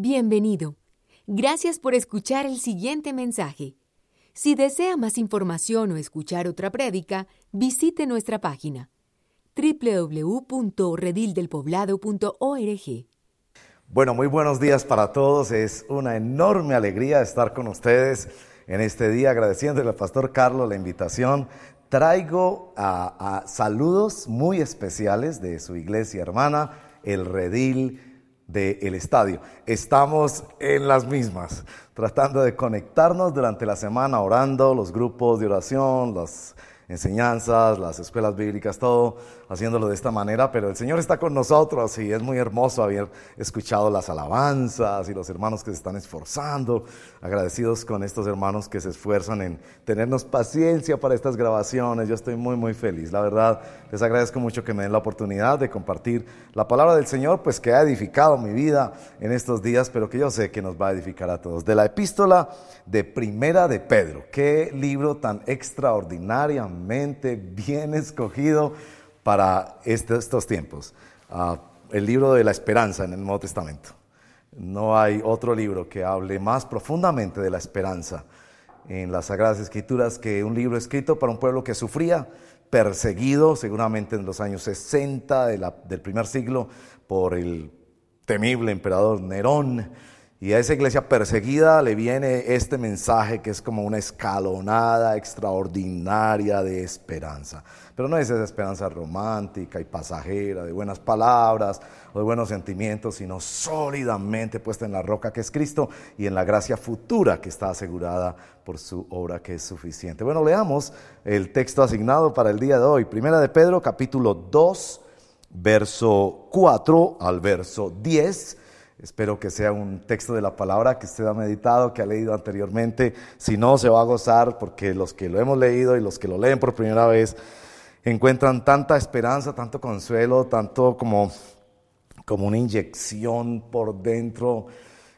Bienvenido. Gracias por escuchar el siguiente mensaje. Si desea más información o escuchar otra prédica, visite nuestra página www.redildelpoblado.org. Bueno, muy buenos días para todos. Es una enorme alegría estar con ustedes en este día, agradeciéndole al pastor Carlos la invitación. Traigo a, saludos muy especiales de su iglesia hermana, el Redil del estadio. Estamos en las mismas, tratando de conectarnos durante la semana, orando, los grupos de oración, las enseñanzas, las escuelas bíblicas, todo haciéndolo de esta manera, pero el Señor está con nosotros y es muy hermoso haber escuchado las alabanzas y los hermanos que se están esforzando, agradecidos con estos hermanos que se esfuerzan en tenernos paciencia para estas grabaciones. Yo estoy muy, muy feliz. La verdad, les agradezco mucho que me den la oportunidad de compartir la palabra del Señor, pues que ha edificado mi vida en estos días, pero que yo sé que nos va a edificar a todos. De la epístola de Primera de Pedro, qué libro tan extraordinariamente bien escogido para este, estos tiempos. Ah, el libro de la esperanza en el Nuevo Testamento. No hay otro libro que hable más profundamente de la esperanza en las Sagradas Escrituras que un libro escrito para un pueblo que sufría, perseguido seguramente en los años 60 del primer siglo por el temible emperador Nerón y a esa iglesia perseguida le viene este mensaje que es como una escalonada extraordinaria de esperanza. Pero no es esa esperanza romántica y pasajera, de buenas palabras o de buenos sentimientos, sino sólidamente puesta en la roca que es Cristo y en la gracia futura que está asegurada por su obra que es suficiente. Bueno, leamos el texto asignado para el día de hoy. Primera de Pedro, capítulo 2, verso 4 al verso 10 Espero que sea un texto de la palabra que usted ha meditado, que ha leído anteriormente. Si no, se va a gozar porque los que lo hemos leído y los que lo leen por primera vez encuentran tanta esperanza, tanto consuelo, tanto como, como una inyección por dentro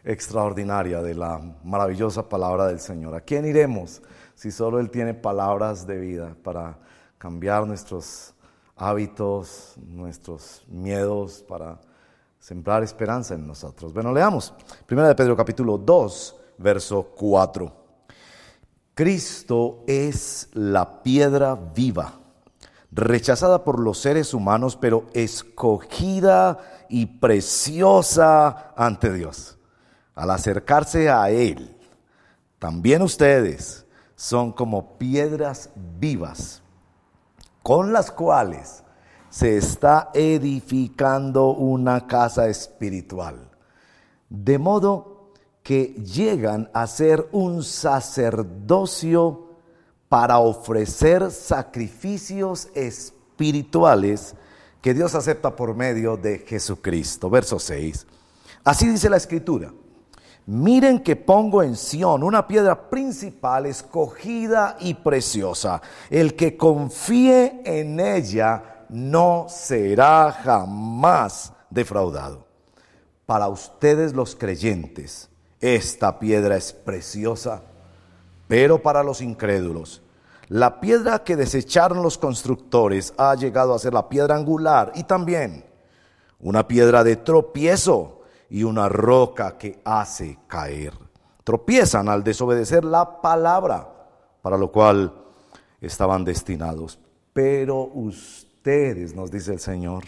extraordinaria de la maravillosa palabra del Señor. ¿A quién iremos si solo Él tiene palabras de vida para cambiar nuestros hábitos, nuestros miedos, para sembrar esperanza en nosotros. Bueno, leamos. Primera de Pedro capítulo 2, verso 4. Cristo es la piedra viva, rechazada por los seres humanos, pero escogida y preciosa ante Dios. Al acercarse a Él, también ustedes son como piedras vivas, con las cuales se está edificando una casa espiritual. De modo que llegan a ser un sacerdocio para ofrecer sacrificios espirituales que Dios acepta por medio de Jesucristo. Verso 6. Así dice la escritura. Miren que pongo en Sión una piedra principal, escogida y preciosa. El que confíe en ella no será jamás defraudado. Para ustedes los creyentes, esta piedra es preciosa, pero para los incrédulos, la piedra que desecharon los constructores ha llegado a ser la piedra angular y también una piedra de tropiezo y una roca que hace caer. Tropiezan al desobedecer la palabra, para lo cual estaban destinados. Pero ustedes ustedes, nos dice el Señor.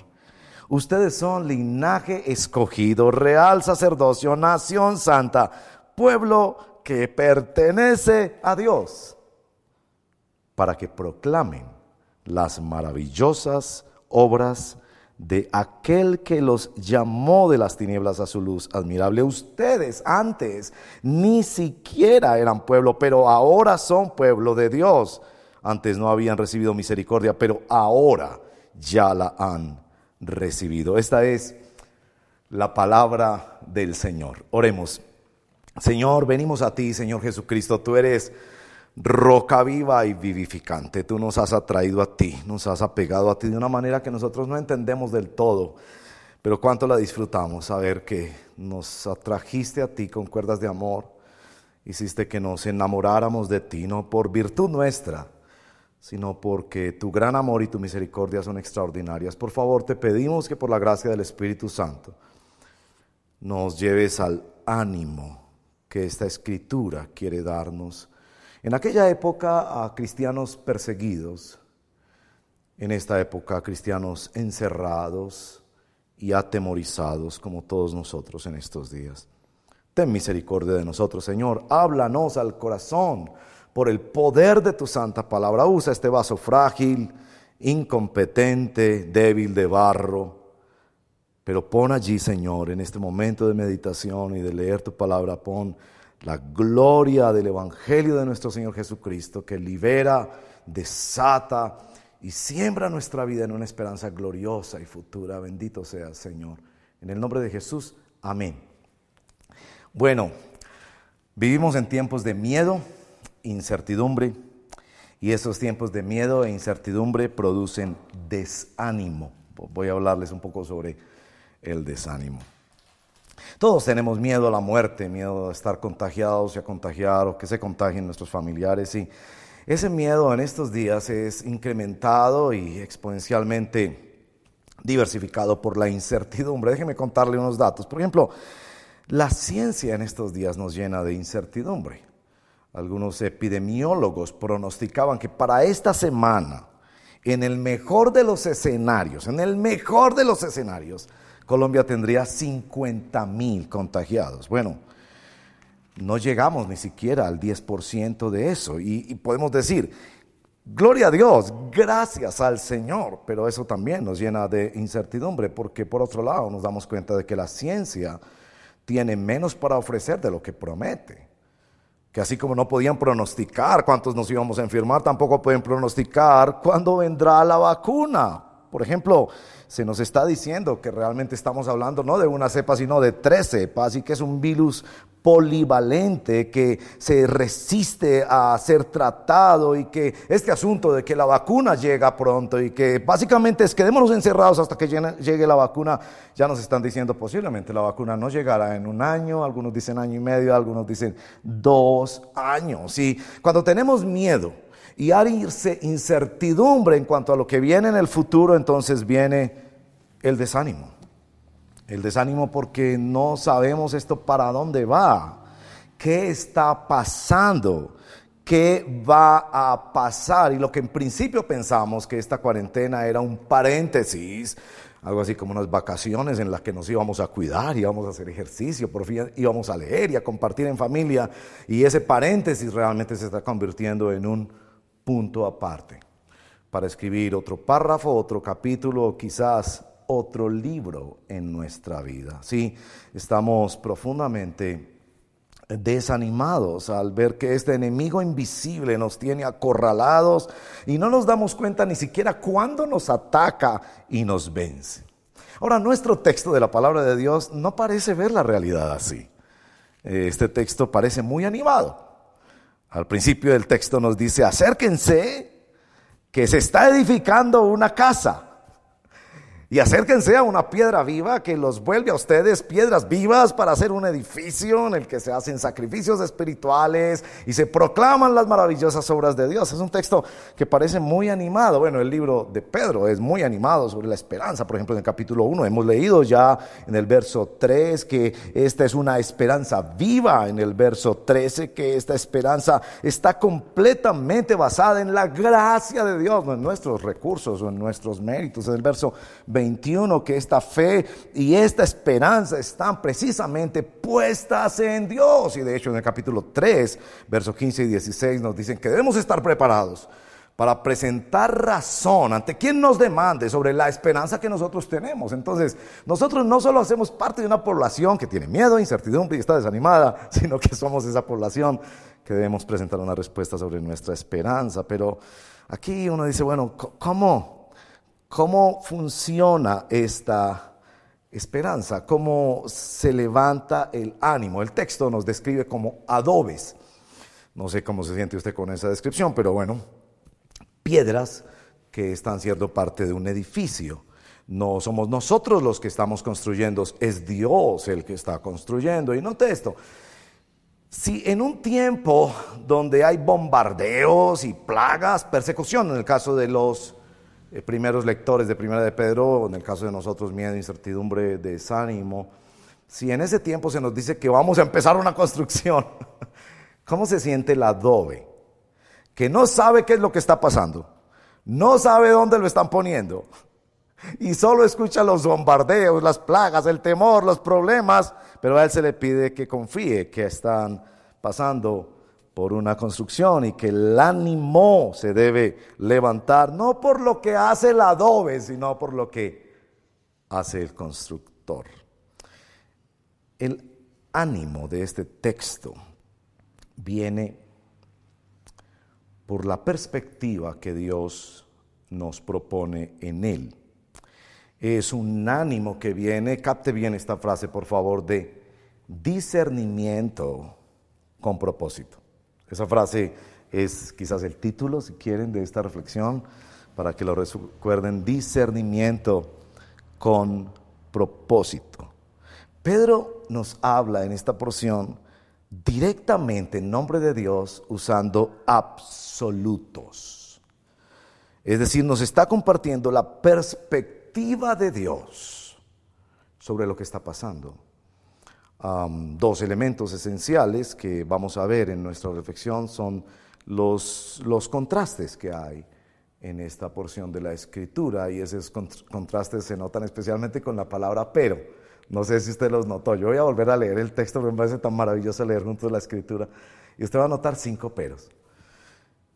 Ustedes son linaje escogido, real sacerdocio, nación santa, pueblo que pertenece a Dios, para que proclamen las maravillosas obras de aquel que los llamó de las tinieblas a su luz admirable. Ustedes antes ni siquiera eran pueblo, pero ahora son pueblo de Dios antes no habían recibido misericordia, pero ahora ya la han recibido. Esta es la palabra del Señor. Oremos. Señor, venimos a ti, Señor Jesucristo. Tú eres roca viva y vivificante. Tú nos has atraído a ti, nos has apegado a ti de una manera que nosotros no entendemos del todo. Pero cuánto la disfrutamos, saber que nos atrajiste a ti con cuerdas de amor. Hiciste que nos enamoráramos de ti, no por virtud nuestra, sino porque tu gran amor y tu misericordia son extraordinarias. Por favor, te pedimos que por la gracia del Espíritu Santo nos lleves al ánimo que esta escritura quiere darnos. En aquella época a cristianos perseguidos, en esta época a cristianos encerrados y atemorizados como todos nosotros en estos días. Ten misericordia de nosotros, Señor. Háblanos al corazón por el poder de tu santa palabra. Usa este vaso frágil, incompetente, débil de barro. Pero pon allí, Señor, en este momento de meditación y de leer tu palabra, pon la gloria del Evangelio de nuestro Señor Jesucristo que libera, desata y siembra nuestra vida en una esperanza gloriosa y futura. Bendito sea, Señor. En el nombre de Jesús, amén. Bueno, vivimos en tiempos de miedo, incertidumbre, y esos tiempos de miedo e incertidumbre producen desánimo. Voy a hablarles un poco sobre el desánimo. Todos tenemos miedo a la muerte, miedo a estar contagiados y a contagiar o que se contagien nuestros familiares. Y ese miedo en estos días es incrementado y exponencialmente diversificado por la incertidumbre. Déjenme contarle unos datos. Por ejemplo, la ciencia en estos días nos llena de incertidumbre. Algunos epidemiólogos pronosticaban que para esta semana, en el mejor de los escenarios, en el mejor de los escenarios, Colombia tendría 50 mil contagiados. Bueno, no llegamos ni siquiera al 10% de eso. Y, y, podemos decir, gloria a Dios, gracias al Señor, pero eso también nos llena de incertidumbre, porque por otro lado nos damos cuenta de que la ciencia tiene menos para ofrecer de lo que promete. Que así como no podían pronosticar cuántos nos íbamos a enfermar, tampoco pueden pronosticar cuándo vendrá la vacuna. Por ejemplo, se nos está diciendo que realmente estamos hablando no de una cepa, sino de tres cepas y que es un virus polivalente que se resiste a ser tratado y que este asunto de que la vacuna llega pronto y que básicamente es quedémonos encerrados hasta que llegue la vacuna, ya nos están diciendo posiblemente la vacuna no llegará en un año, algunos dicen año y medio, algunos dicen dos años. Y cuando tenemos miedo y hay incertidumbre en cuanto a lo que viene en el futuro, entonces viene el desánimo. El desánimo porque no sabemos esto para dónde va, qué está pasando, qué va a pasar. Y lo que en principio pensamos que esta cuarentena era un paréntesis, algo así como unas vacaciones en las que nos íbamos a cuidar, íbamos a hacer ejercicio, por fin íbamos a leer y a compartir en familia. Y ese paréntesis realmente se está convirtiendo en un punto aparte para escribir otro párrafo, otro capítulo, quizás otro libro en nuestra vida. Sí, estamos profundamente desanimados al ver que este enemigo invisible nos tiene acorralados y no nos damos cuenta ni siquiera cuándo nos ataca y nos vence. Ahora, nuestro texto de la palabra de Dios no parece ver la realidad así. Este texto parece muy animado. Al principio del texto nos dice, acérquense, que se está edificando una casa y acérquense a una piedra viva que los vuelve a ustedes piedras vivas para hacer un edificio en el que se hacen sacrificios espirituales y se proclaman las maravillosas obras de Dios. Es un texto que parece muy animado. Bueno, el libro de Pedro es muy animado sobre la esperanza. Por ejemplo, en el capítulo 1 hemos leído ya en el verso 3 que esta es una esperanza viva. En el verso 13 que esta esperanza está completamente basada en la gracia de Dios, no en nuestros recursos o en nuestros méritos. En el verso 20 21 que esta fe y esta esperanza están precisamente puestas en Dios. Y de hecho en el capítulo 3, versos 15 y 16 nos dicen que debemos estar preparados para presentar razón ante quien nos demande sobre la esperanza que nosotros tenemos. Entonces, nosotros no solo hacemos parte de una población que tiene miedo, incertidumbre y está desanimada, sino que somos esa población que debemos presentar una respuesta sobre nuestra esperanza. Pero aquí uno dice, bueno, ¿cómo? ¿Cómo funciona esta esperanza? ¿Cómo se levanta el ánimo? El texto nos describe como adobes. No sé cómo se siente usted con esa descripción, pero bueno, piedras que están siendo parte de un edificio. No somos nosotros los que estamos construyendo, es Dios el que está construyendo. Y note esto, si en un tiempo donde hay bombardeos y plagas, persecución, en el caso de los eh, primeros lectores de Primera de Pedro, en el caso de nosotros, miedo, incertidumbre, desánimo. Si en ese tiempo se nos dice que vamos a empezar una construcción, ¿cómo se siente el adobe? Que no sabe qué es lo que está pasando, no sabe dónde lo están poniendo y solo escucha los bombardeos, las plagas, el temor, los problemas, pero a él se le pide que confíe que están pasando por una construcción y que el ánimo se debe levantar, no por lo que hace el adobe, sino por lo que hace el constructor. El ánimo de este texto viene por la perspectiva que Dios nos propone en él. Es un ánimo que viene, capte bien esta frase por favor, de discernimiento con propósito. Esa frase es quizás el título, si quieren, de esta reflexión, para que lo recuerden, discernimiento con propósito. Pedro nos habla en esta porción directamente en nombre de Dios usando absolutos. Es decir, nos está compartiendo la perspectiva de Dios sobre lo que está pasando dos elementos esenciales que vamos a ver en nuestra reflexión son los, los contrastes que hay en esta porción de la escritura y esos contrastes se notan especialmente con la palabra pero. No sé si usted los notó. Yo voy a volver a leer el texto, me parece tan maravilloso leer juntos la escritura. Y usted va a notar cinco peros.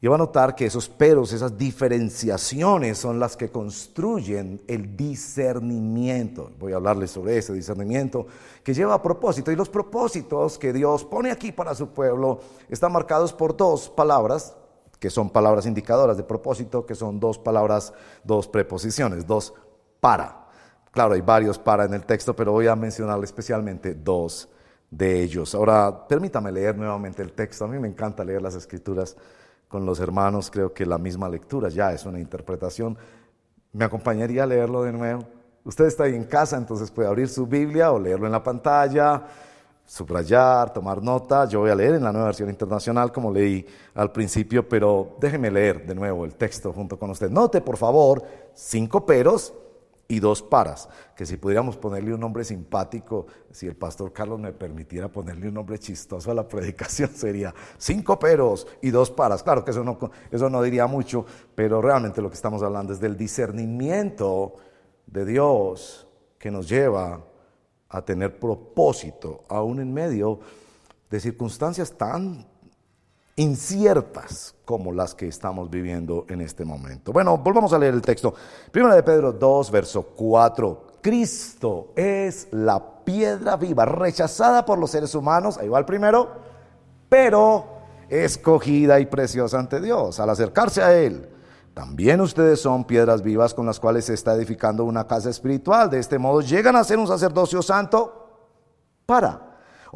Y a notar que esos peros, esas diferenciaciones son las que construyen el discernimiento. Voy a hablarles sobre ese discernimiento que lleva a propósito. Y los propósitos que Dios pone aquí para su pueblo están marcados por dos palabras, que son palabras indicadoras de propósito, que son dos palabras, dos preposiciones, dos para. Claro, hay varios para en el texto, pero voy a mencionar especialmente dos de ellos. Ahora, permítame leer nuevamente el texto. A mí me encanta leer las escrituras con los hermanos, creo que la misma lectura ya es una interpretación. Me acompañaría a leerlo de nuevo. Usted está ahí en casa, entonces puede abrir su Biblia o leerlo en la pantalla, subrayar, tomar nota. Yo voy a leer en la nueva versión internacional como leí al principio, pero déjeme leer de nuevo el texto junto con usted. Note, por favor, cinco peros y dos paras, que si pudiéramos ponerle un nombre simpático, si el pastor Carlos me permitiera ponerle un nombre chistoso a la predicación, sería cinco peros y dos paras. Claro que eso no, eso no diría mucho, pero realmente lo que estamos hablando es del discernimiento de Dios que nos lleva a tener propósito, aún en medio de circunstancias tan inciertas como las que estamos viviendo en este momento. Bueno, volvamos a leer el texto. Primera de Pedro 2, verso 4. Cristo es la piedra viva, rechazada por los seres humanos, ahí va el primero, pero escogida y preciosa ante Dios al acercarse a Él. También ustedes son piedras vivas con las cuales se está edificando una casa espiritual. De este modo llegan a ser un sacerdocio santo para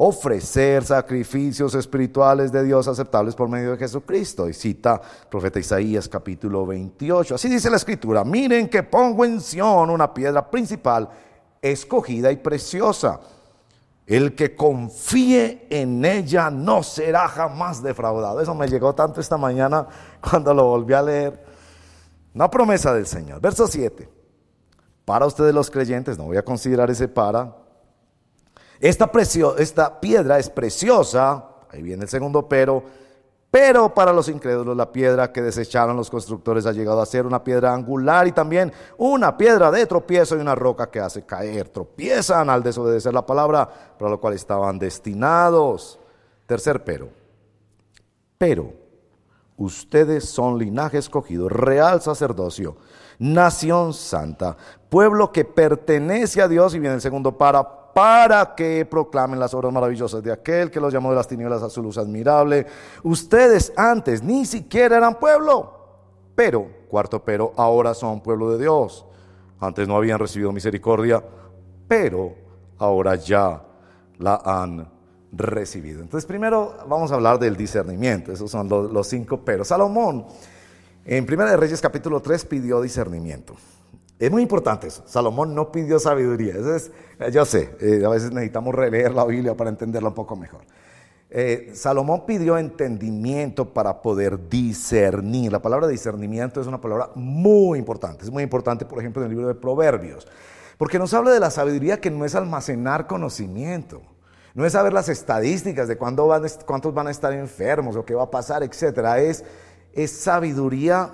ofrecer sacrificios espirituales de Dios aceptables por medio de Jesucristo. Y cita profeta Isaías capítulo 28. Así dice la escritura, miren que pongo en Sión una piedra principal, escogida y preciosa. El que confíe en ella no será jamás defraudado. Eso me llegó tanto esta mañana cuando lo volví a leer. Una promesa del Señor. Verso 7. Para ustedes los creyentes, no voy a considerar ese para, esta, piedra es preciosa, ahí viene el segundo pero, pero para los incrédulos la piedra que desecharon los constructores ha llegado a ser una piedra angular y también una piedra de tropiezo y una roca que hace caer. Tropiezan al desobedecer la palabra para lo cual estaban destinados. Tercer pero. Pero ustedes son linaje escogido, real sacerdocio, nación santa, pueblo que pertenece a Dios y viene el segundo para para que proclamen las obras maravillosas de aquel que los llamó de las tinieblas a su luz admirable. Ustedes antes ni siquiera eran pueblo, pero, cuarto pero, ahora son pueblo de Dios. Antes no habían recibido misericordia, pero ahora ya la han recibido. Entonces, primero vamos a hablar del discernimiento. Esos son los, cinco pero. Salomón, en Primera de Reyes capítulo 3, pidió discernimiento. Es muy importante eso. Salomón no pidió sabiduría. es, eh, yo sé, eh, a veces necesitamos releer la Biblia para entenderla un poco mejor. Eh, Salomón pidió entendimiento para poder discernir. La palabra discernimiento es una palabra muy importante. Es muy importante, por ejemplo, en el libro de Proverbios. Porque nos habla de la sabiduría que no es almacenar conocimiento, no es saber las estadísticas de cuándo van, cuántos van a estar enfermos o qué va a pasar, etc. Es, es sabiduría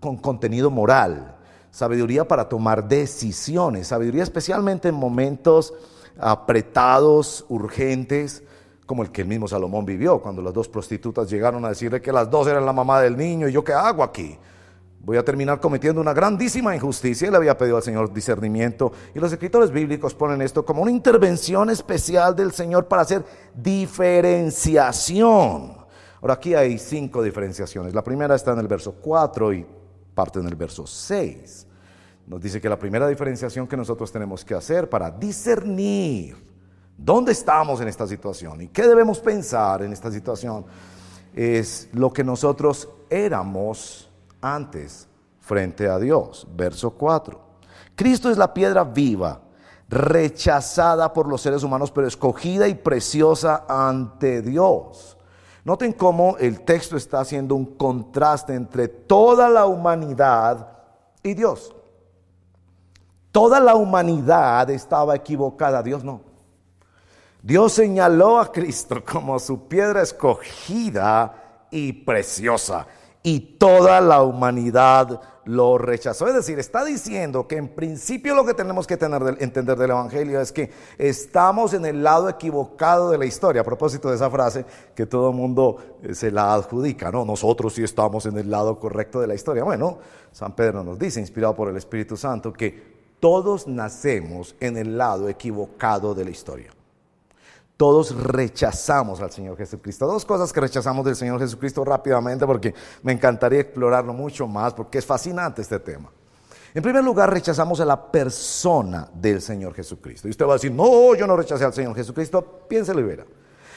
con contenido moral, sabiduría para tomar decisiones, sabiduría especialmente en momentos apretados, urgentes, como el que el mismo Salomón vivió, cuando las dos prostitutas llegaron a decirle que las dos eran la mamá del niño y yo qué hago aquí. Voy a terminar cometiendo una grandísima injusticia. Él había pedido al Señor discernimiento. Y los escritores bíblicos ponen esto como una intervención especial del Señor para hacer diferenciación. Ahora aquí hay cinco diferenciaciones. La primera está en el verso 4 y parte en el verso 6. Nos dice que la primera diferenciación que nosotros tenemos que hacer para discernir ¿Dónde estamos en esta situación? ¿Y qué debemos pensar en esta situación? Es lo que nosotros éramos antes frente a Dios. Verso 4. Cristo es la piedra viva, rechazada por los seres humanos, pero escogida y preciosa ante Dios. Noten cómo el texto está haciendo un contraste entre toda la humanidad y Dios. Toda la humanidad estaba equivocada, Dios no. Dios señaló a Cristo como su piedra escogida y preciosa, y toda la humanidad lo rechazó. Es decir, está diciendo que en principio lo que tenemos que tener, entender del Evangelio es que estamos en el lado equivocado de la historia. A propósito de esa frase que todo el mundo eh, se la adjudica, ¿no? Nosotros sí estamos en el lado correcto de la historia. Bueno, San Pedro nos dice, inspirado por el Espíritu Santo, que todos nacemos en el lado equivocado de la historia todos rechazamos al Señor Jesucristo. Dos cosas que rechazamos del Señor Jesucristo rápidamente porque me encantaría explorarlo mucho más porque es fascinante este tema. En primer lugar, rechazamos a la persona del Señor Jesucristo. Y usted va a decir, no, yo no rechacé al Señor Jesucristo. Piénselo y verá.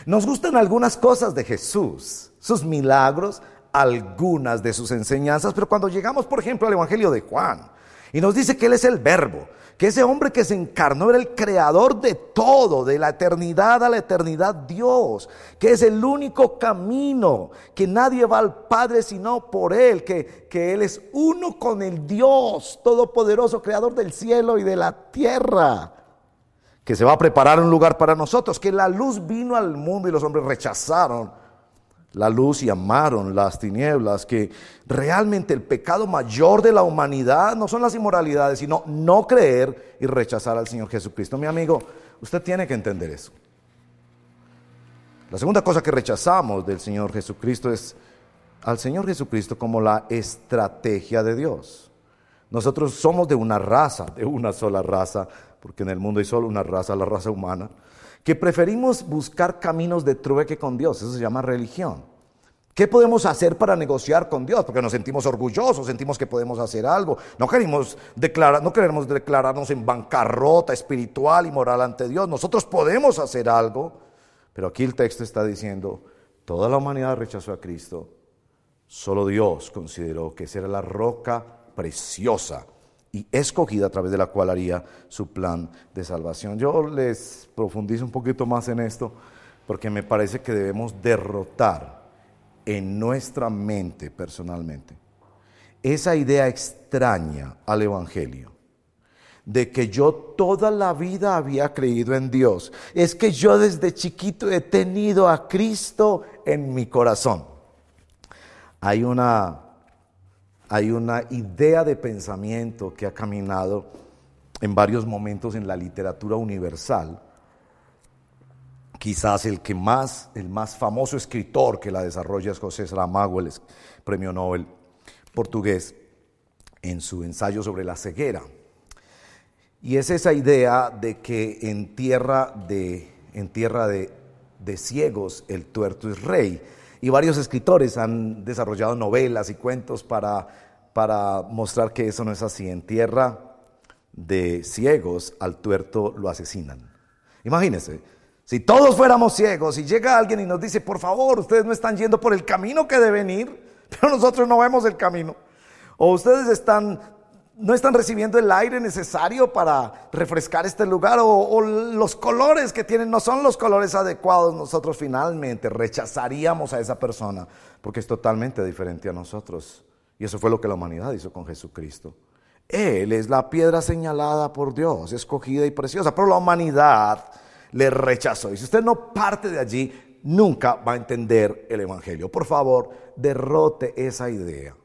Nos gustan algunas cosas de Jesús, sus milagros, algunas de sus enseñanzas, pero cuando llegamos, por ejemplo, al Evangelio de Juan, y nos dice que Él es el verbo, que ese hombre que se encarnó era el creador de todo, de la eternidad a la eternidad Dios, que es el único camino, que nadie va al Padre sino por Él, que, que Él es uno con el Dios todopoderoso, creador del cielo y de la tierra, que se va a preparar un lugar para nosotros, que la luz vino al mundo y los hombres rechazaron la luz y amaron las tinieblas, que realmente el pecado mayor de la humanidad no son las inmoralidades, sino no creer y rechazar al Señor Jesucristo. Mi amigo, usted tiene que entender eso. La segunda cosa que rechazamos del Señor Jesucristo es al Señor Jesucristo como la estrategia de Dios. Nosotros somos de una raza, de una sola raza, porque en el mundo hay solo una raza, la raza humana que preferimos buscar caminos de trueque con Dios, eso se llama religión. ¿Qué podemos hacer para negociar con Dios? Porque nos sentimos orgullosos, sentimos que podemos hacer algo. No queremos, declarar, no queremos declararnos en bancarrota espiritual y moral ante Dios. Nosotros podemos hacer algo, pero aquí el texto está diciendo, toda la humanidad rechazó a Cristo. Solo Dios consideró que esa era la roca preciosa y escogida a través de la cual haría su plan de salvación. Yo les profundizo un poquito más en esto porque me parece que debemos derrotar en nuestra mente personalmente esa idea extraña al Evangelio de que yo toda la vida había creído en Dios. Es que yo desde chiquito he tenido a Cristo en mi corazón. Hay una hay una idea de pensamiento que ha caminado en varios momentos en la literatura universal. Quizás el que más, el más famoso escritor que la desarrolla es José Saramago, el premio Nobel portugués, en su ensayo sobre la ceguera. Y es esa idea de que en tierra de, en tierra de, de ciegos el tuerto es rey. Y varios escritores han desarrollado novelas y cuentos para, para mostrar que eso no es así. En tierra de ciegos al tuerto lo asesinan. Imagínense, si todos fuéramos ciegos y llega alguien y nos dice, por favor, ustedes no están yendo por el camino que deben ir, pero nosotros no vemos el camino. O ustedes están, no están recibiendo el aire necesario para refrescar este lugar, o, o los colores que tienen no son los colores adecuados, nosotros finalmente rechazaríamos a esa persona porque es totalmente diferente a nosotros. Y eso fue lo que la humanidad hizo con Jesucristo. Él es la piedra señalada por Dios, escogida y preciosa, pero la humanidad le rechazó. Y si usted no parte de allí, nunca va a entender el Evangelio. Por favor, derrote esa idea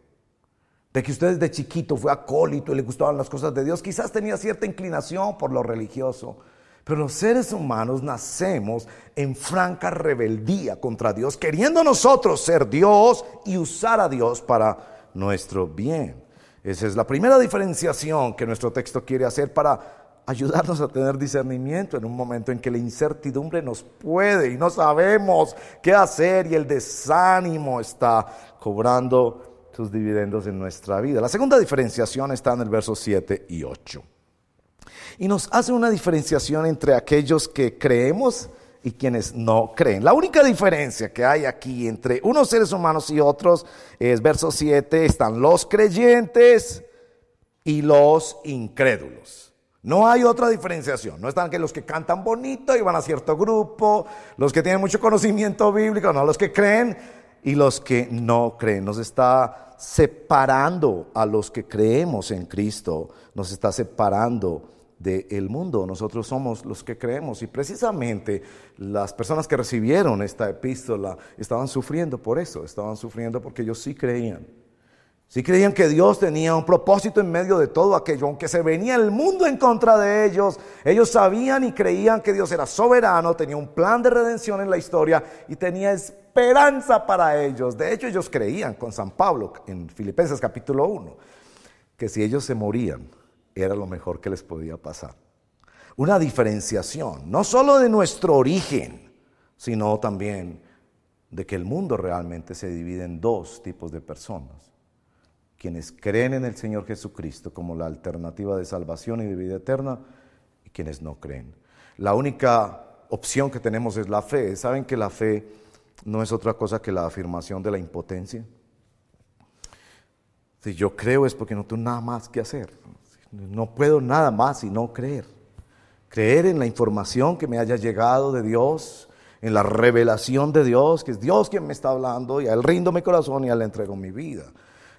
de que usted desde chiquito fue acólito y le gustaban las cosas de Dios. Quizás tenía cierta inclinación por lo religioso. Pero los seres humanos nacemos en franca rebeldía contra Dios, queriendo nosotros ser Dios y usar a Dios para nuestro bien. Esa es la primera diferenciación que nuestro texto quiere hacer para ayudarnos a tener discernimiento en un momento en que la incertidumbre nos puede y no sabemos qué hacer y el desánimo está cobrando sus dividendos en nuestra vida. La segunda diferenciación está en el verso 7 y 8 y nos hace una diferenciación entre aquellos que creemos y quienes no creen. La única diferencia que hay aquí entre unos seres humanos y otros es verso 7, están los creyentes y los incrédulos. No hay otra diferenciación. No están que los que cantan bonito y van a cierto grupo, los que tienen mucho conocimiento bíblico, no los que creen y los que no creen. Nos está separando a los que creemos en Cristo, nos está separando del mundo. Nosotros somos los que creemos y precisamente las personas que recibieron esta epístola estaban sufriendo por eso, estaban sufriendo porque ellos sí creían. Sí creían que Dios tenía un propósito en medio de todo aquello, aunque se venía el mundo en contra de ellos, ellos sabían y creían que Dios era soberano, tenía un plan de redención en la historia y tenía esperanza para ellos. De hecho, ellos creían con San Pablo en Filipenses capítulo 1, que si ellos se morían, era lo mejor que les podía pasar. Una diferenciación, no solo de nuestro origen, sino también de que el mundo realmente se divide en dos tipos de personas. Quienes creen en el Señor Jesucristo como la alternativa de salvación y de vida eterna y quienes no creen. La única opción que tenemos es la fe. ¿Saben que la fe no es otra cosa que la afirmación de la impotencia? Si yo creo es porque no tengo nada más que hacer. No puedo nada más sino creer. Creer en la información que me haya llegado de Dios, en la revelación de Dios, que es Dios quien me está hablando, y a él rindo mi corazón y a él entrego mi vida.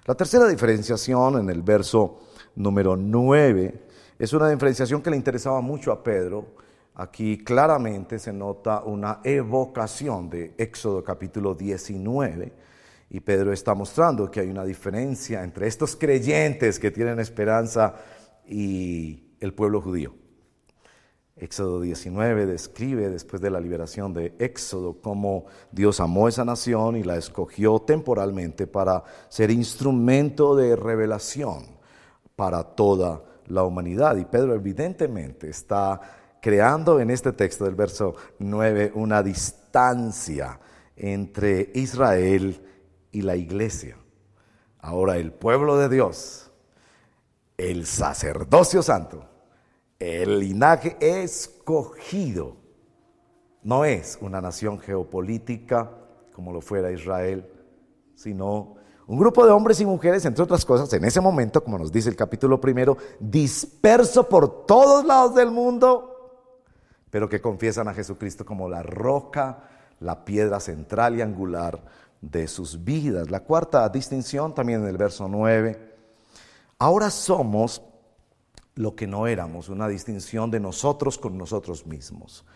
La tercera diferenciación en el verso número 9 es una diferenciación que le interesaba mucho a Pedro. Aquí claramente se nota una evocación de Éxodo capítulo 19 y Pedro está mostrando que hay una diferencia entre estos creyentes que tienen esperanza y el pueblo judío. Éxodo 19 describe después de la liberación de Éxodo cómo Dios amó esa nación y la escogió temporalmente para ser instrumento de revelación para toda la humanidad. Y Pedro evidentemente está creando en este texto del verso 9 una distancia entre Israel y la iglesia. Ahora el pueblo de Dios el sacerdocio santo, el linaje escogido, no es una nación geopolítica como lo fuera Israel, sino un grupo de hombres y mujeres, entre otras cosas, en ese momento, como nos dice el capítulo primero, disperso por todos lados del mundo, pero que confiesan a Jesucristo como la roca, la piedra central y angular de sus vidas. La cuarta distinción, también en el verso 9, Ahora somos lo que no éramos, una distinción de nosotros con nosotros mismos.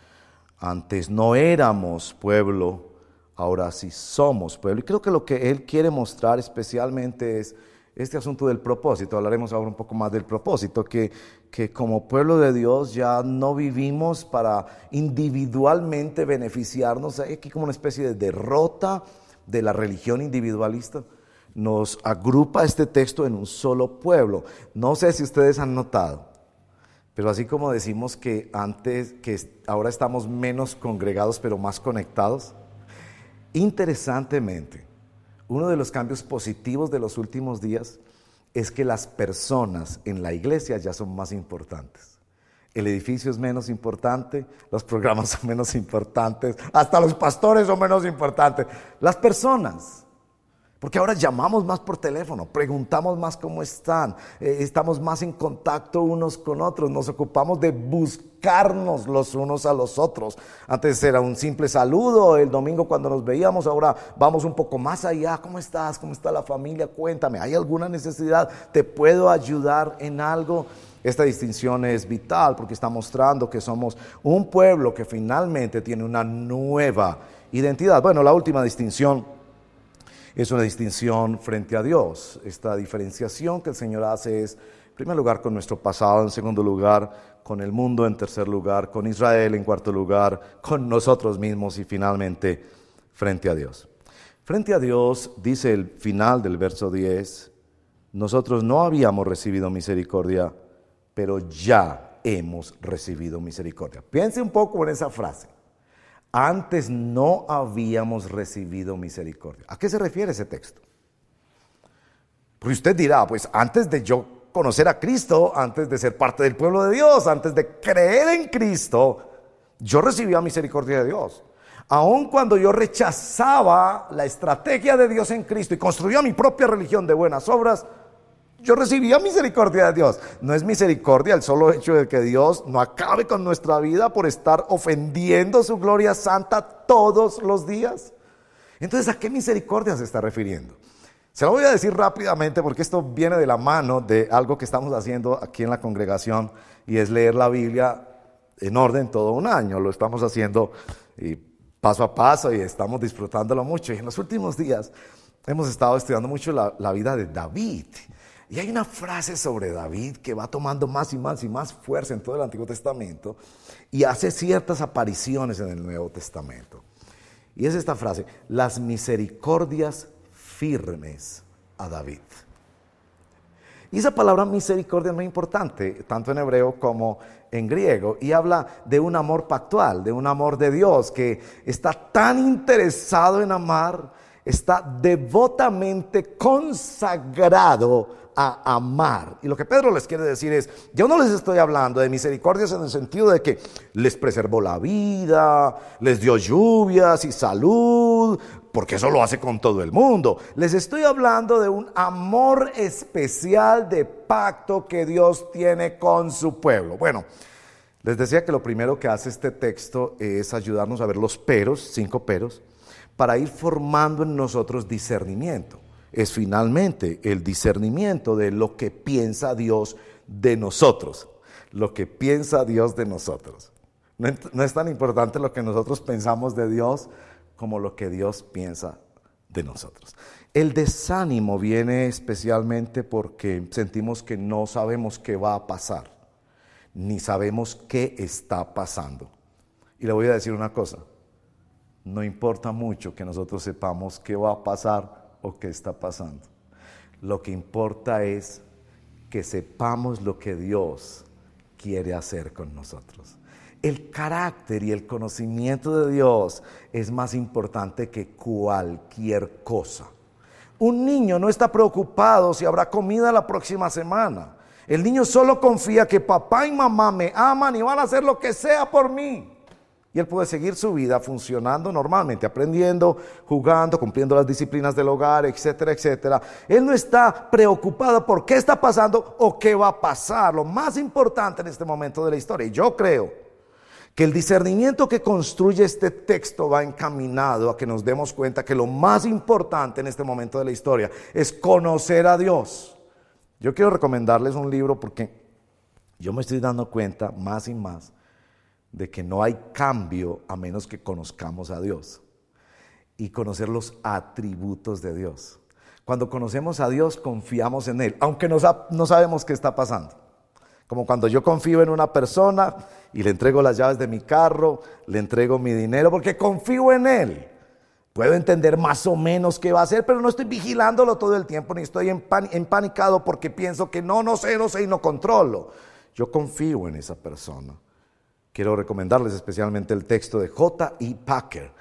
Antes no éramos pueblo, ahora sí somos pueblo. Y creo que lo que Él quiere mostrar especialmente es este asunto del propósito. Hablaremos ahora un poco más del propósito, que, que como pueblo de Dios ya no vivimos para individualmente beneficiarnos. Hay aquí como una especie de derrota de la religión individualista nos agrupa este texto en un solo pueblo. No sé si ustedes han notado, pero así como decimos que antes, que ahora estamos menos congregados pero más conectados, interesantemente, uno de los cambios positivos de los últimos días es que las personas en la iglesia ya son más importantes. El edificio es menos importante, los programas son menos importantes, hasta los pastores son menos importantes. Las personas Porque ahora llamamos más por teléfono, preguntamos más cómo están, eh, estamos más en contacto unos con otros, nos ocupamos de buscarnos los unos a los otros. Antes era un simple saludo, el domingo cuando nos veíamos, ahora vamos un poco más allá. ¿Cómo estás? ¿Cómo está la familia? Cuéntame, ¿hay alguna necesidad? ¿Te puedo ayudar en algo? Esta distinción es vital porque está mostrando que somos un pueblo que finalmente tiene una nueva identidad. Bueno, la última distinción es una distinción frente a Dios. Esta diferenciación que el Señor hace es, en primer lugar, con nuestro pasado, en segundo lugar, con el mundo, en tercer lugar, con Israel, en cuarto lugar, con nosotros mismos y finalmente frente a Dios. Frente a Dios, dice el final del verso 10, nosotros no habíamos recibido misericordia, pero ya hemos recibido misericordia. Piense un poco en esa frase antes no habíamos recibido misericordia. ¿A qué se refiere ese texto? Usted dirá, pues antes de yo conocer a Cristo, antes de ser parte del pueblo de Dios, antes de creer en Cristo, yo recibía misericordia de Dios. Aun cuando yo rechazaba la estrategia de Dios en Cristo y construía mi propia religión de buenas obras, yo recibía misericordia de Dios. No es misericordia el solo hecho de que Dios no acabe con nuestra vida por estar ofendiendo su gloria santa todos los días. Entonces, ¿a qué misericordia se está refiriendo? Se lo voy a decir rápidamente porque esto viene de la mano de algo que estamos haciendo aquí en la congregación y es leer la Biblia en orden todo un año. Lo estamos haciendo paso a paso y estamos disfrutándolo mucho. Y en los últimos días hemos estado estudiando mucho la, la vida de David. Y hay una frase sobre David que va tomando más y más y más fuerza en todo el Antiguo Testamento y hace ciertas apariciones en el Nuevo Testamento. Y es esta frase, las misericordias firmes a David. Y esa palabra misericordia es muy importante, tanto en hebreo como en griego, y habla de un amor pactual, de un amor de Dios que está tan interesado en amar, está devotamente consagrado a amar. Y lo que Pedro les quiere decir es, yo no les estoy hablando de misericordias en el sentido de que les preservó la vida, les dio lluvias y salud, porque eso lo hace con todo el mundo. Les estoy hablando de un amor especial de pacto que Dios tiene con su pueblo. Bueno, les decía que lo primero que hace este texto es ayudarnos a ver los peros, cinco peros, para ir formando en nosotros discernimiento es finalmente el discernimiento de lo que piensa Dios de nosotros, lo que piensa Dios de nosotros. No, es tan importante lo que nosotros pensamos de Dios como lo que Dios piensa de nosotros. El desánimo viene especialmente porque sentimos que no sabemos qué va a pasar, ni sabemos qué está pasando. Y le voy a decir una cosa, no importa mucho que nosotros sepamos qué va a pasar o qué está pasando. Lo que importa es que sepamos lo que Dios quiere hacer con nosotros. El carácter y el conocimiento de Dios es más importante que cualquier cosa. Un niño no está preocupado si habrá comida la próxima semana. El niño solo confía que papá y mamá me aman y van a hacer lo que sea por mí y él puede seguir su vida funcionando normalmente, aprendiendo, jugando, cumpliendo las disciplinas del hogar, etcétera, etcétera. Él no está preocupado por qué está pasando o qué va a pasar. Lo más importante en este momento de la historia, y yo creo que el discernimiento que construye este texto va encaminado a que nos demos cuenta que lo más importante en este momento de la historia es conocer a Dios. Yo quiero recomendarles un libro porque yo me estoy dando cuenta más y más de que no hay cambio a menos que conozcamos a Dios y conocer los atributos de Dios. Cuando conocemos a Dios, confiamos en Él, aunque no, sabemos qué está pasando. Como cuando yo confío en una persona y le entrego las llaves de mi carro, le entrego mi dinero, porque confío en Él. Puedo entender más o menos qué va a hacer, pero no estoy vigilándolo todo el tiempo, ni estoy empanicado porque pienso que no, no sé, no sé y no controlo. Yo confío en esa persona. Quiero recomendarles especialmente el texto de J. E. Packer,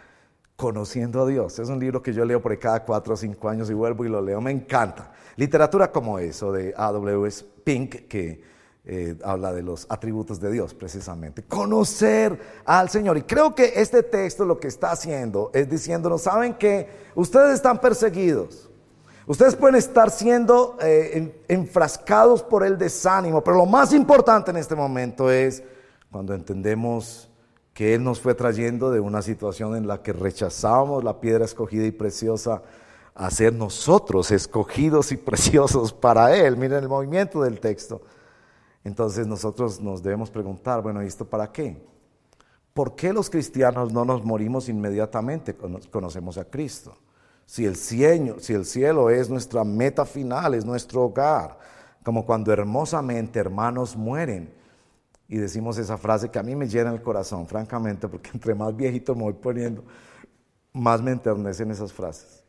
Conociendo a Dios. Es un libro que yo leo por cada cuatro o cinco años y vuelvo y lo leo. Me encanta. Literatura como eso de A.W.S. Pink, que eh, habla de los atributos de Dios precisamente. Conocer al Señor. Y creo que este texto lo que está haciendo es diciéndonos, ¿saben que Ustedes están perseguidos. Ustedes pueden estar siendo eh, enfrascados por el desánimo, pero lo más importante en este momento es cuando entendemos que Él nos fue trayendo de una situación en la que rechazamos la piedra escogida y preciosa a ser nosotros escogidos y preciosos para Él. Miren el movimiento del texto. Entonces nosotros nos debemos preguntar, bueno, ¿y esto para qué? ¿Por qué los cristianos no nos morimos inmediatamente cuando conocemos a Cristo? Si el, cielo, si el cielo es nuestra meta final, es nuestro hogar, como cuando hermosamente hermanos mueren y decimos esa frase que a mí me llena el corazón, francamente, porque entre más viejito me voy poniendo, más me enternecen esas frases.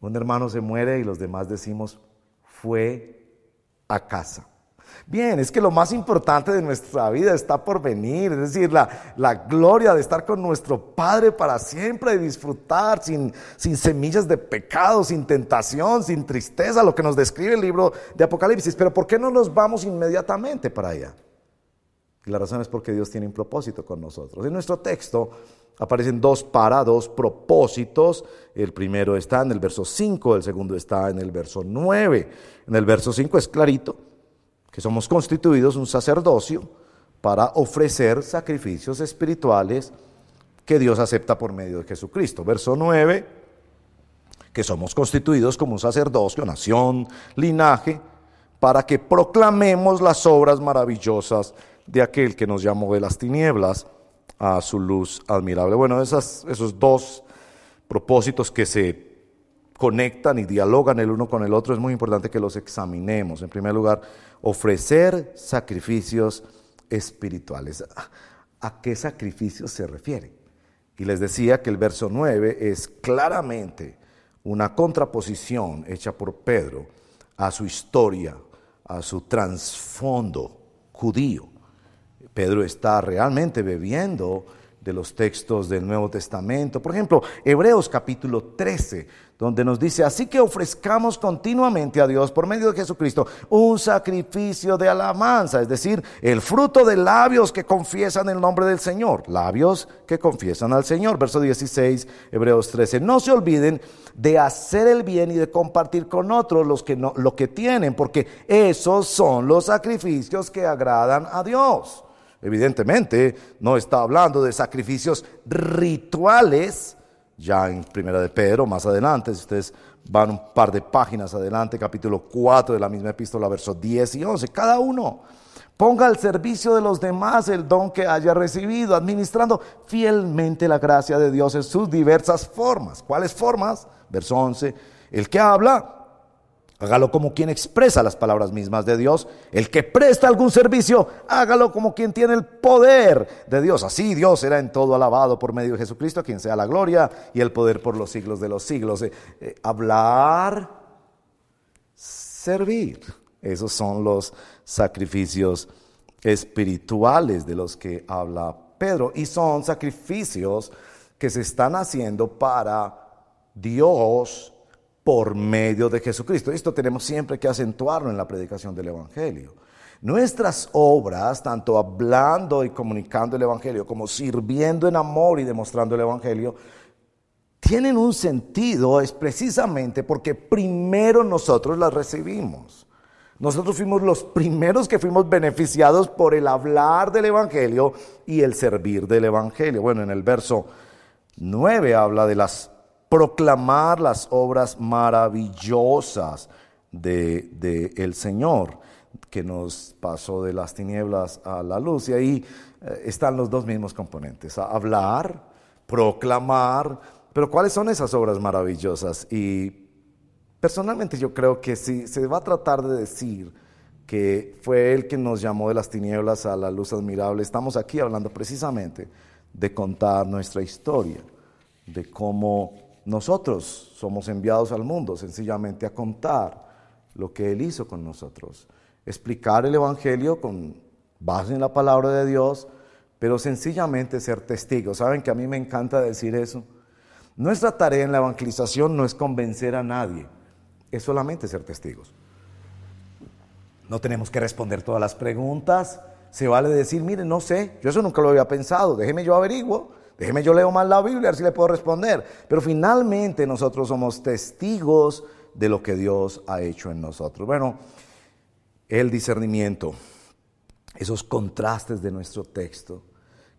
Un hermano se muere y los demás decimos, fue a casa. Bien, es que lo más importante de nuestra vida está por venir, es decir, la, la gloria de estar con nuestro Padre para siempre, de disfrutar sin, sin semillas de pecado, sin tentación, sin tristeza, lo que nos describe el libro de Apocalipsis. Pero ¿por qué no nos vamos inmediatamente para allá? Y la razón es porque Dios tiene un propósito con nosotros. En nuestro texto aparecen dos para, dos propósitos. El primero está en el verso 5, el segundo está en el verso 9. En el verso 5 es clarito que somos constituidos un sacerdocio para ofrecer sacrificios espirituales que Dios acepta por medio de Jesucristo. Verso 9, que somos constituidos como un sacerdocio, nación, linaje, para que proclamemos las obras maravillosas aquel que nos llamó de las tinieblas a su luz admirable. Bueno, esos dos propósitos que se conectan y dialogan el uno con el otro, es muy importante que los examinemos. En primer lugar, ofrecer sacrificios espirituales. ¿A qué sacrificios se refiere? Y les decía que el verso 9 es claramente una contraposición hecha por Pedro a su historia, a su trasfondo judío. Pedro está realmente bebiendo de los textos del Nuevo Testamento. Por ejemplo, Hebreos capítulo 13, donde nos dice, así que ofrezcamos continuamente a Dios por medio de Jesucristo un sacrificio de alabanza, es decir, el fruto de labios que confiesan el nombre del Señor, labios que confiesan al Señor. Verso 16, Hebreos 13, no se olviden de hacer el bien y de compartir con otros los que no, lo que tienen, porque esos son los sacrificios que agradan a Dios. Evidentemente, no está hablando de sacrificios rituales, ya en Primera de Pedro, más adelante, si ustedes van un par de páginas adelante, capítulo 4 de la misma epístola, versos 10 y 11, cada uno ponga al servicio de los demás el don que haya recibido, administrando fielmente la gracia de Dios en sus diversas formas. ¿Cuáles formas? Verso 11, el que habla, Hágalo como quien expresa las palabras mismas de Dios. El que presta algún servicio, hágalo como quien tiene el poder de Dios. Así Dios será en todo alabado por medio de Jesucristo, a quien sea la gloria y el poder por los siglos de los siglos. Eh, eh, hablar, servir. Esos son los sacrificios espirituales de los que habla Pedro. Y son sacrificios que se están haciendo para Dios por medio de Jesucristo. Esto tenemos siempre que acentuarlo en la predicación del Evangelio. Nuestras obras, tanto hablando y comunicando el Evangelio, como sirviendo en amor y demostrando el Evangelio, tienen un sentido, es precisamente porque primero nosotros las recibimos. Nosotros fuimos los primeros que fuimos beneficiados por el hablar del Evangelio y el servir del Evangelio. Bueno, en el verso 9 habla de las proclamar las obras maravillosas de, el Señor que nos pasó de las tinieblas a la luz. Y ahí eh, están los dos mismos componentes, hablar, proclamar, pero ¿cuáles son esas obras maravillosas? Y personalmente yo creo que si se va a tratar de decir que fue Él que nos llamó de las tinieblas a la luz admirable, estamos aquí hablando precisamente de contar nuestra historia, de cómo nosotros somos enviados al mundo sencillamente a contar lo que Él hizo con nosotros, explicar el Evangelio con base en la palabra de Dios, pero sencillamente ser testigos. ¿Saben que a mí me encanta decir eso? Nuestra tarea en la evangelización no es convencer a nadie, es solamente ser testigos. No tenemos que responder todas las preguntas, se vale decir, mire, no sé, yo eso nunca lo había pensado, déjeme yo averiguo. Déjeme yo leo mal la Biblia, a ver si le puedo responder. Pero finalmente nosotros somos testigos de lo que Dios ha hecho en nosotros. Bueno, el discernimiento, esos contrastes de nuestro texto,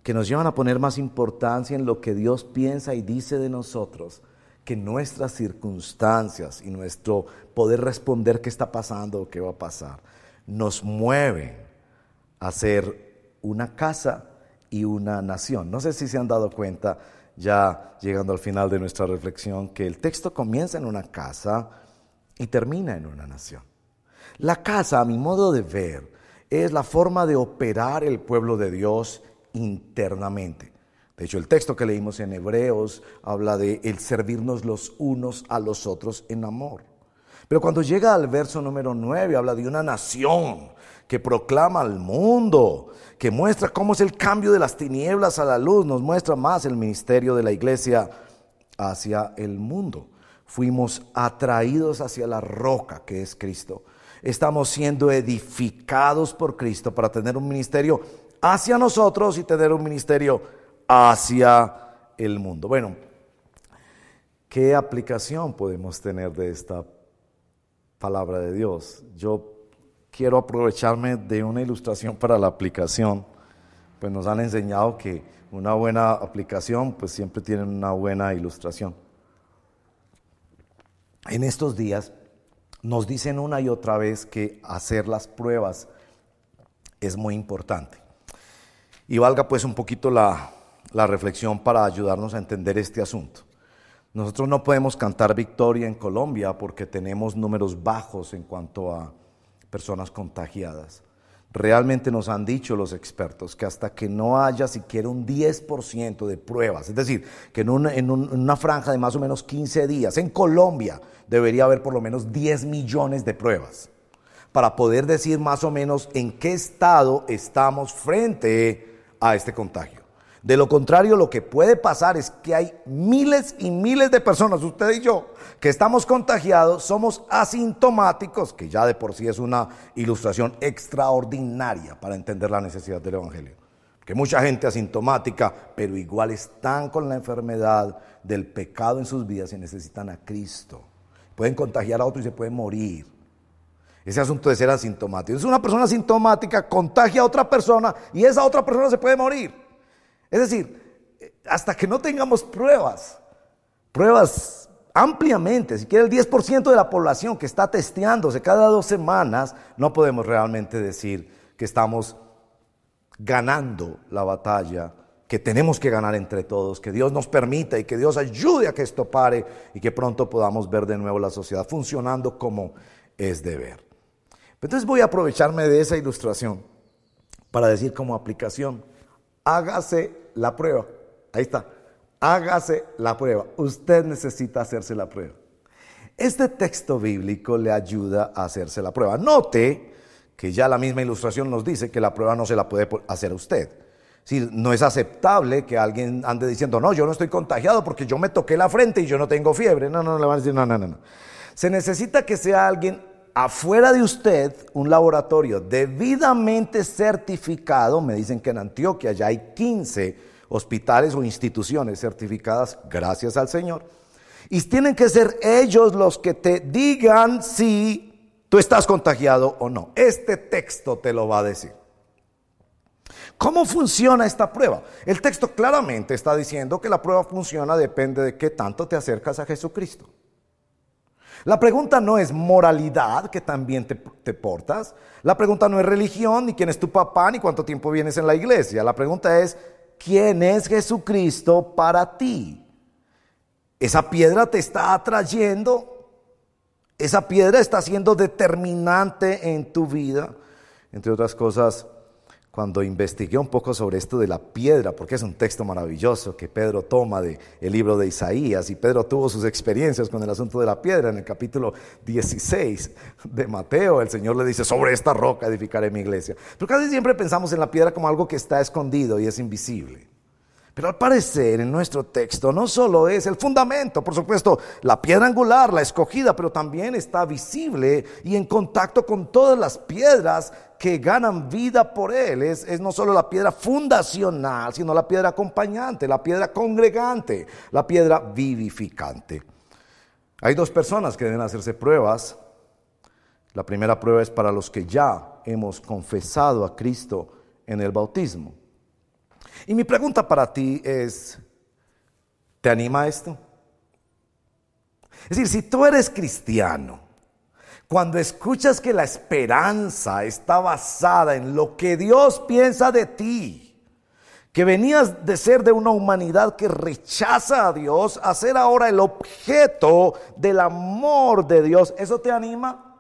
que nos llevan a poner más importancia en lo que Dios piensa y dice de nosotros, que nuestras circunstancias y nuestro poder responder qué está pasando o qué va a pasar, nos mueven a ser una casa y una nación. No sé si se han dado cuenta, ya llegando al final de nuestra reflexión, que el texto comienza en una casa y termina en una nación. La casa, a mi modo de ver, es la forma de operar el pueblo de Dios internamente. De hecho, el texto que leímos en Hebreos habla de el servirnos los unos a los otros en amor. Pero cuando llega al verso número 9, habla de una nación que proclama al mundo, que muestra cómo es el cambio de las tinieblas a la luz, nos muestra más el ministerio de la iglesia hacia el mundo. Fuimos atraídos hacia la roca que es Cristo. Estamos siendo edificados por Cristo para tener un ministerio hacia nosotros y tener un ministerio hacia el mundo. Bueno, ¿qué aplicación podemos tener de esta palabra de Dios? Yo quiero aprovecharme de una ilustración para la aplicación. Pues nos han enseñado que una buena aplicación pues siempre tiene una buena ilustración. En estos días nos dicen una y otra vez que hacer las pruebas es muy importante. Y valga pues un poquito la, la reflexión para ayudarnos a entender este asunto. Nosotros no podemos cantar victoria en Colombia porque tenemos números bajos en cuanto a personas contagiadas. Realmente nos han dicho los expertos que hasta que no haya siquiera un 10% de pruebas, es decir, que en una, en una franja de más o menos 15 días, en Colombia debería haber por lo menos 10 millones de pruebas para poder decir más o menos en qué estado estamos frente a este contagio. De lo contrario, lo que puede pasar es que hay miles y miles de personas, usted y yo, que estamos contagiados, somos asintomáticos, que ya de por sí es una ilustración extraordinaria para entender la necesidad del Evangelio. Que mucha gente asintomática, pero igual están con la enfermedad del pecado en sus vidas y necesitan a Cristo. Pueden contagiar a otro y se pueden morir. Ese asunto de ser asintomático. Es una persona asintomática, contagia a otra persona y esa otra persona se puede morir. Es decir, hasta que no tengamos pruebas, pruebas ampliamente, si quiere el 10% de la población que está testeándose cada dos semanas, no podemos realmente decir que estamos ganando la batalla que tenemos que ganar entre todos, que Dios nos permita y que Dios ayude a que esto pare y que pronto podamos ver de nuevo la sociedad funcionando como es de ver. Entonces voy a aprovecharme de esa ilustración para decir como aplicación, hágase la prueba. Ahí está. Hágase la prueba. Usted necesita hacerse la prueba. Este texto bíblico le ayuda a hacerse la prueba. Note que ya la misma ilustración nos dice que la prueba no se la puede hacer usted. Si no es aceptable que alguien ande diciendo, no, yo no estoy contagiado porque yo me toqué la frente y yo no tengo fiebre. No, no, le van a decir, no, no, no. no. Se necesita que sea alguien afuera de usted un laboratorio debidamente certificado, me dicen que en Antioquia ya hay 15 hospitales o instituciones certificadas, gracias al Señor, y tienen que ser ellos los que te digan si tú estás contagiado o no. Este texto te lo va a decir. ¿Cómo funciona esta prueba? El texto claramente está diciendo que la prueba funciona depende de qué tanto te acercas a Jesucristo. La pregunta no es moralidad, que también te, portas. La pregunta no es religión, ni quién es tu papá, ni cuánto tiempo vienes en la iglesia. La pregunta es, ¿quién es Jesucristo para ti? Esa piedra te está atrayendo. Esa piedra está siendo determinante en tu vida. Entre otras cosas, cuando investigué un poco sobre esto de la piedra, porque es un texto maravilloso que Pedro toma del el libro de Isaías, y Pedro tuvo sus experiencias con el asunto de la piedra en el capítulo 16 de Mateo, el Señor le dice, sobre esta roca edificaré mi iglesia. Pero casi siempre pensamos en la piedra como algo que está escondido y es invisible. Pero al parecer en nuestro texto no solo es el fundamento, por supuesto, la piedra angular, la escogida, pero también está visible y en contacto con todas las piedras que ganan vida por él. Es, no solo la piedra fundacional, sino la piedra acompañante, la piedra congregante, la piedra vivificante. Hay dos personas que deben hacerse pruebas. La primera prueba es para los que ya hemos confesado a Cristo en el bautismo. Y mi pregunta para ti es, ¿te anima esto? Es decir, si tú eres cristiano, cuando escuchas que la esperanza está basada en lo que Dios piensa de ti, que venías de ser de una humanidad que rechaza a Dios a ser ahora el objeto del amor de Dios, ¿eso te anima?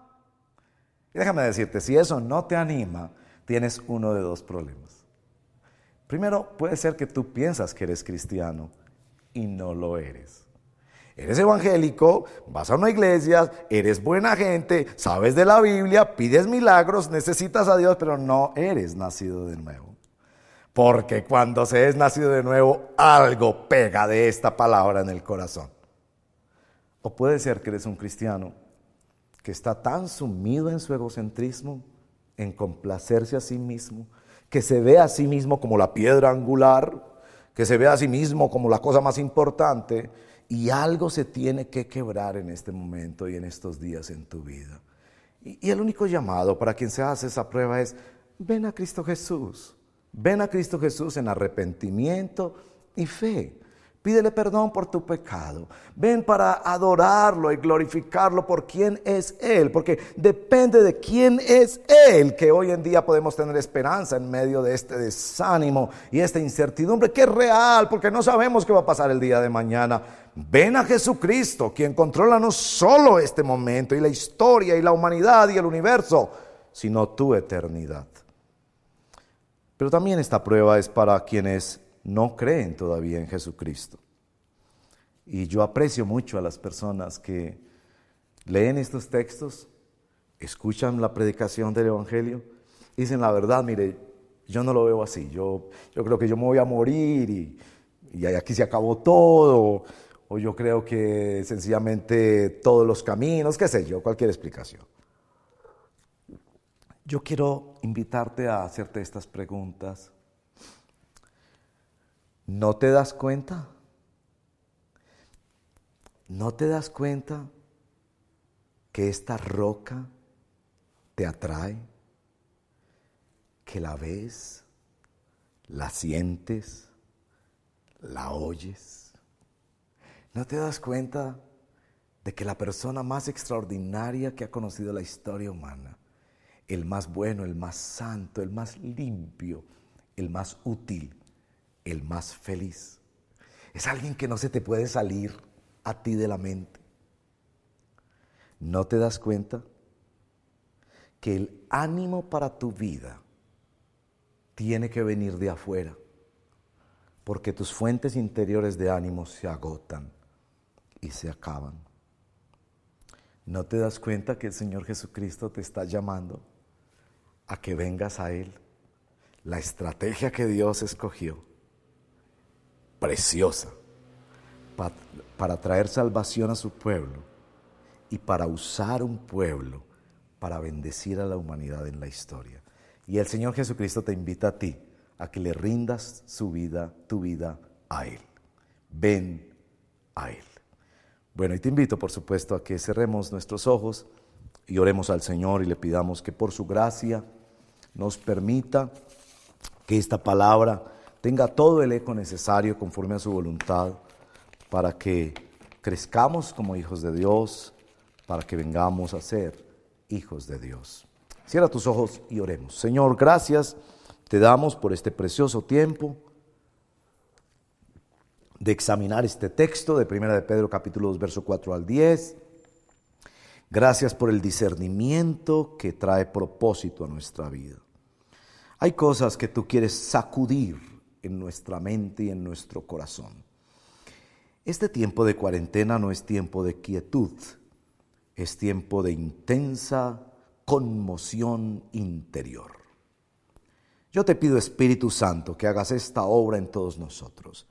Y déjame decirte, si eso no te anima, tienes uno de dos problemas. Primero, puede ser que tú piensas que eres cristiano y no lo eres. Eres evangélico, vas a una iglesia, eres buena gente, sabes de la Biblia, pides milagros, necesitas a Dios, pero no eres nacido de nuevo. Porque cuando se es nacido de nuevo, algo pega de esta palabra en el corazón. O puede ser que eres un cristiano que está tan sumido en su egocentrismo, en complacerse a sí mismo, que se ve a sí mismo como la piedra angular, que se ve a sí mismo como la cosa más importante, y algo se tiene que quebrar en este momento y en estos días en tu vida. Y, y el único llamado para quien se hace esa prueba es, ven a Cristo Jesús. Ven a Cristo Jesús en arrepentimiento y fe. Pídele perdón por tu pecado. Ven para adorarlo y glorificarlo por quién es Él. Porque depende de quién es Él que hoy en día podemos tener esperanza en medio de este desánimo y esta incertidumbre que es real porque no sabemos qué va a pasar el día de mañana. Ven a Jesucristo, quien controla no solo este momento y la historia y la humanidad y el universo, sino tu eternidad. Pero también esta prueba es para quienes no creen todavía en Jesucristo. Y yo aprecio mucho a las personas que leen estos textos, escuchan la predicación del Evangelio, y dicen la verdad, mire, yo no lo veo así, yo, yo creo que yo me voy a morir y, y aquí se acabó todo, o yo creo que sencillamente todos los caminos, qué sé yo, cualquier explicación. Yo quiero invitarte a hacerte estas preguntas. ¿No te das cuenta? ¿No te das cuenta que esta roca te atrae? Que la ves, la sientes, la oyes. ¿No te das cuenta de que la persona más extraordinaria que ha conocido la historia humana el más bueno, el más santo, el más limpio, el más útil, el más feliz. Es alguien que no se te puede salir a ti de la mente. ¿No te das cuenta que el ánimo para tu vida tiene que venir de afuera? Porque tus fuentes interiores de ánimo se agotan y se acaban. ¿No te das cuenta que el Señor Jesucristo te está llamando? a que vengas a Él. La estrategia que Dios escogió, preciosa, para, traer salvación a su pueblo y para usar un pueblo para bendecir a la humanidad en la historia. Y el Señor Jesucristo te invita a ti a que le rindas su vida, tu vida a Él. Ven a Él. Bueno, y te invito, por supuesto, a que cerremos nuestros ojos y oremos al Señor y le pidamos que por su gracia nos permita que esta palabra tenga todo el eco necesario conforme a su voluntad para que crezcamos como hijos de Dios, para que vengamos a ser hijos de Dios. Cierra tus ojos y oremos. Señor, gracias te damos por este precioso tiempo de examinar este texto de 1 de Pedro capítulo 2 verso 4 al 10 Gracias por el discernimiento que trae propósito a nuestra vida. Hay cosas que tú quieres sacudir en nuestra mente y en nuestro corazón. Este tiempo de cuarentena no es tiempo de quietud, es tiempo de intensa conmoción interior. Yo te pido, Espíritu Santo, que hagas esta obra en todos nosotros.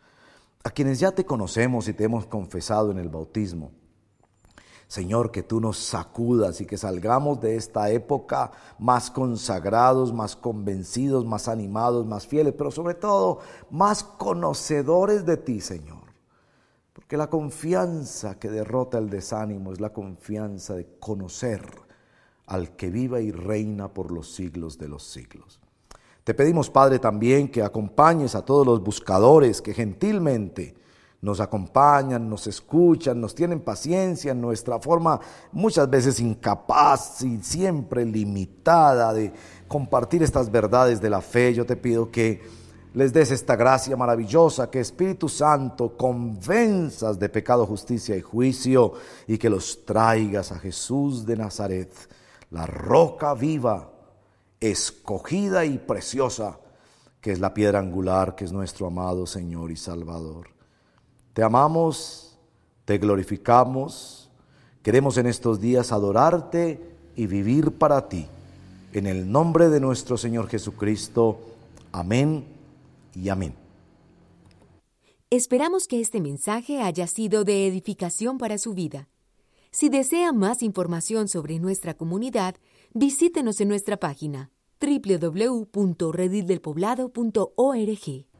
A quienes ya te conocemos y te hemos confesado en el bautismo, Señor, que tú nos sacudas y que salgamos de esta época más consagrados, más convencidos, más animados, más fieles, pero sobre todo más conocedores de ti, Señor. Porque que la confianza que derrota el desánimo es la confianza de conocer al que viva y reina por los siglos de los siglos. Te pedimos, Padre, también que acompañes a todos los buscadores que gentilmente nos acompañan, nos escuchan, nos tienen paciencia en nuestra forma muchas veces incapaz y siempre limitada de compartir estas verdades de la fe. Yo te pido que les des esta gracia maravillosa, que Espíritu Santo convenzas de pecado, justicia y juicio y que los traigas a Jesús de Nazaret, la roca viva, escogida y preciosa, que es la piedra angular, que es nuestro amado Señor y Salvador. Te amamos, te glorificamos, queremos en estos días adorarte y vivir para ti. En el nombre de nuestro Señor Jesucristo. Amén y amén. Esperamos que este mensaje haya sido de edificación para su vida. Si desea más información sobre nuestra comunidad, visítenos en nuestra página www.redildelpoblado.org.